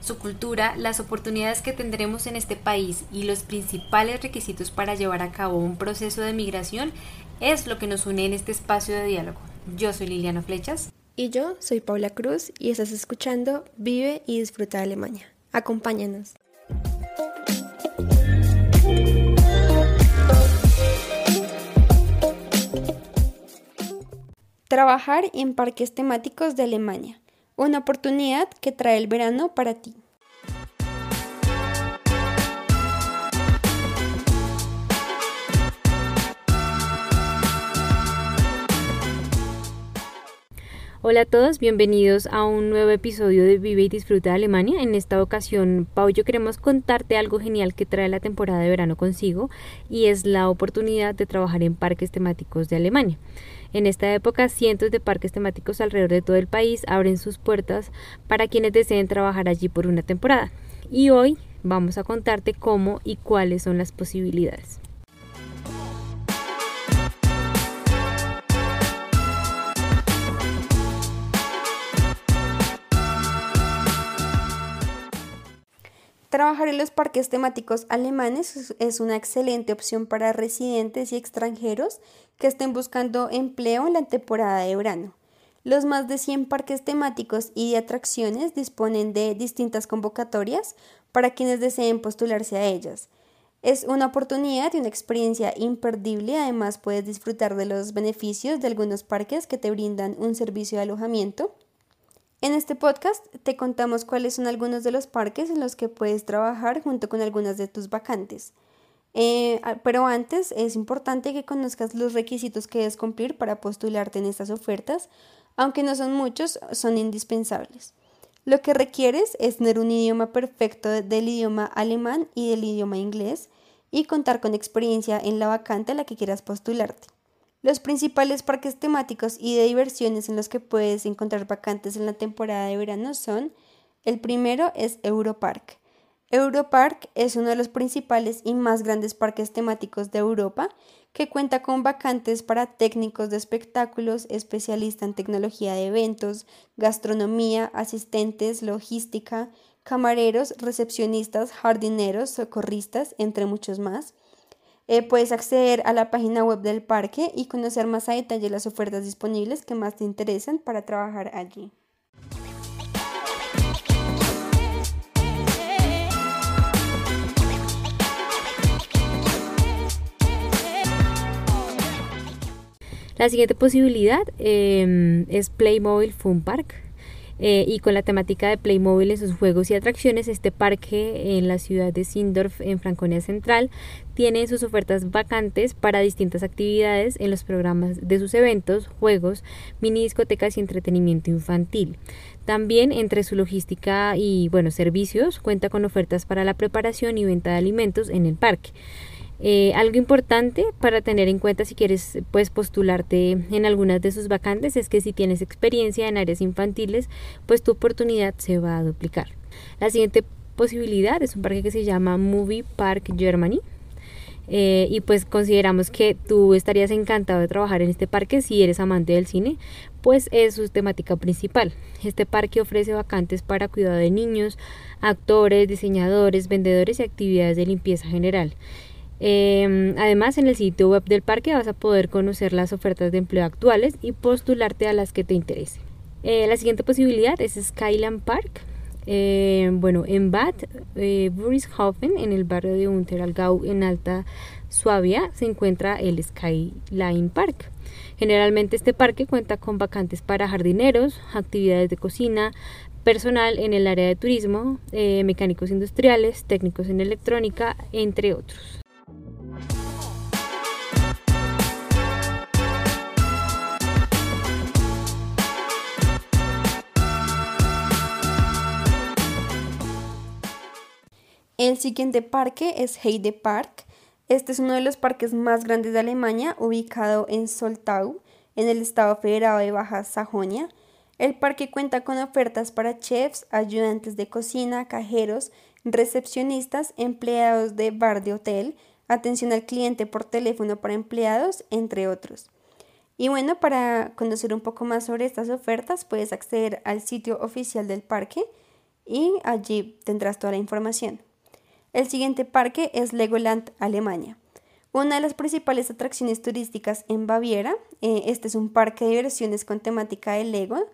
Su cultura, las oportunidades que tendremos en este país y los principales requisitos para llevar a cabo un proceso de migración es lo que nos une en este espacio de diálogo. Yo soy Liliana Flechas. Y yo soy Paula Cruz y estás escuchando Vive y Disfruta de Alemania. Acompáñanos. Trabajar en parques temáticos de Alemania. Una oportunidad que trae el verano para ti. Hola a todos, bienvenidos a un nuevo episodio de Vive y Disfruta de Alemania. En esta ocasión, Pau yo queremos contarte algo genial que trae la temporada de verano consigo y es la oportunidad de trabajar en parques temáticos de Alemania. En esta época, cientos de parques temáticos alrededor de todo el país abren sus puertas para quienes deseen trabajar allí por una temporada. Y hoy vamos a contarte cómo y cuáles son las posibilidades. Trabajar en los parques temáticos alemanes es una excelente opción para residentes y extranjeros que estén buscando empleo en la temporada de verano. Los más de 100 parques temáticos y de atracciones disponen de distintas convocatorias para quienes deseen postularse a ellas. Es una oportunidad y una experiencia imperdible, además puedes disfrutar de los beneficios de algunos parques que te brindan un servicio de alojamiento en este podcast te contamos cuáles son algunos de los parques en los que puedes trabajar junto con algunas de tus vacantes. Eh, pero antes es importante que conozcas los requisitos que debes cumplir para postularte en estas ofertas, aunque no son muchos, son indispensables. Lo que requieres es tener un idioma perfecto del idioma alemán y del idioma inglés y contar con experiencia en la vacante a la que quieras postularte. Los principales parques temáticos y de diversiones en los que puedes encontrar vacantes en la temporada de verano son el primero es Europark. Europark es uno de los principales y más grandes parques temáticos de Europa que cuenta con vacantes para técnicos de espectáculos, especialistas en tecnología de eventos, gastronomía, asistentes, logística, camareros, recepcionistas, jardineros, socorristas, entre muchos más. Eh, puedes acceder a la página web del parque y conocer más a detalle las ofertas disponibles que más te interesan para trabajar allí. La siguiente posibilidad em, es Playmobil Fun Park. Eh, y con la temática de Playmobil en sus juegos y atracciones, este parque en la ciudad de Sindorf, en Franconia Central, tiene sus ofertas vacantes para distintas actividades en los programas de sus eventos, juegos, mini discotecas y entretenimiento infantil. También entre su logística y bueno, servicios cuenta con ofertas para la preparación y venta de alimentos en el parque. Eh, algo importante para tener en cuenta si quieres pues postularte en algunas de sus vacantes es que si tienes experiencia en áreas infantiles, pues tu oportunidad se va a duplicar. La siguiente posibilidad es un parque que se llama Movie Park Germany. Eh, y pues consideramos que tú estarías encantado de trabajar en este parque si eres amante del cine, pues es su temática principal. Este parque ofrece vacantes para cuidado de niños, actores, diseñadores, vendedores y actividades de limpieza general. Em, además, en el sitio web del parque vas a poder conocer las ofertas de empleo actuales y postularte a las que te interesen. Eh, la siguiente posibilidad es Skyland Park. Em, bueno, en Bad eh, Burishofen, en el barrio de Unteralgau, en Alta Suabia, se encuentra el Skyline Park. Generalmente este parque cuenta con vacantes para jardineros, actividades de cocina, personal en el área de turismo, eh, mecánicos industriales, técnicos en electrónica, entre otros. El siguiente parque es Heide Park. Este es uno de los parques más grandes de Alemania, ubicado en Soltau, en el estado federado de Baja Sajonia. El parque cuenta con ofertas para chefs, ayudantes de cocina, cajeros, recepcionistas, empleados de bar de hotel, atención al cliente por teléfono para empleados, entre otros. Y bueno, para conocer un poco más sobre estas ofertas, puedes acceder al sitio oficial del parque y allí tendrás toda la información. El siguiente parque es Legoland, Alemania. Una de las principales atracciones turísticas en Baviera, eh, este es un parque de diversiones con temática de Lego.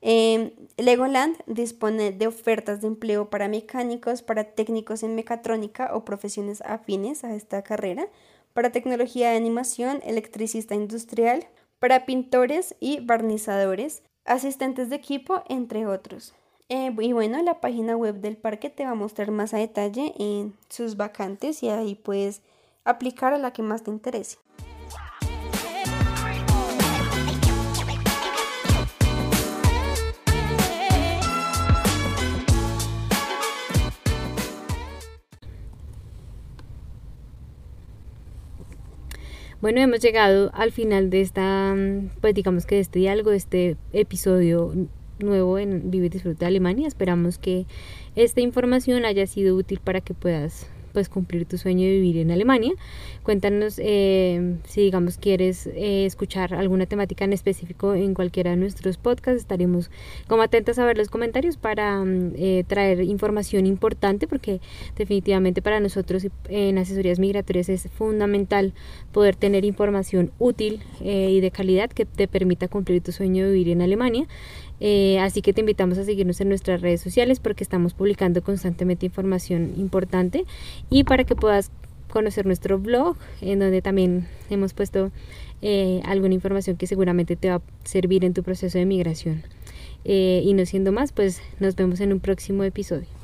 Eh, Legoland dispone de ofertas de empleo para mecánicos, para técnicos en mecatrónica o profesiones afines a esta carrera, para tecnología de animación, electricista industrial, para pintores y barnizadores, asistentes de equipo, entre otros. Eh, y bueno, la página web del parque te va a mostrar más a detalle en sus vacantes y ahí puedes aplicar a la que más te interese. Bueno, hemos llegado al final de esta, mm, pues digamos que de este diálogo, de este episodio nuevo en Vive y Disfruta de Alemania. Esperamos que esta información haya sido útil para que puedas pues cumplir tu sueño de vivir en Alemania. Cuéntanos eh, si digamos quieres eh, escuchar alguna temática en específico en cualquiera de nuestros podcasts. Estaremos como atentos a ver los comentarios para mm, eh, traer información importante porque definitivamente para nosotros en asesorías migratorias es fundamental poder tener información útil y de calidad que te permita cumplir tu sueño de vivir en Alemania. Eh, así que te invitamos a seguirnos en nuestras redes sociales porque estamos publicando constantemente información importante y para que puedas conocer nuestro blog en donde también hemos puesto eh, alguna información que seguramente te va a servir en tu proceso de migración. Eh, y no siendo más, pues nos vemos en un próximo episodio.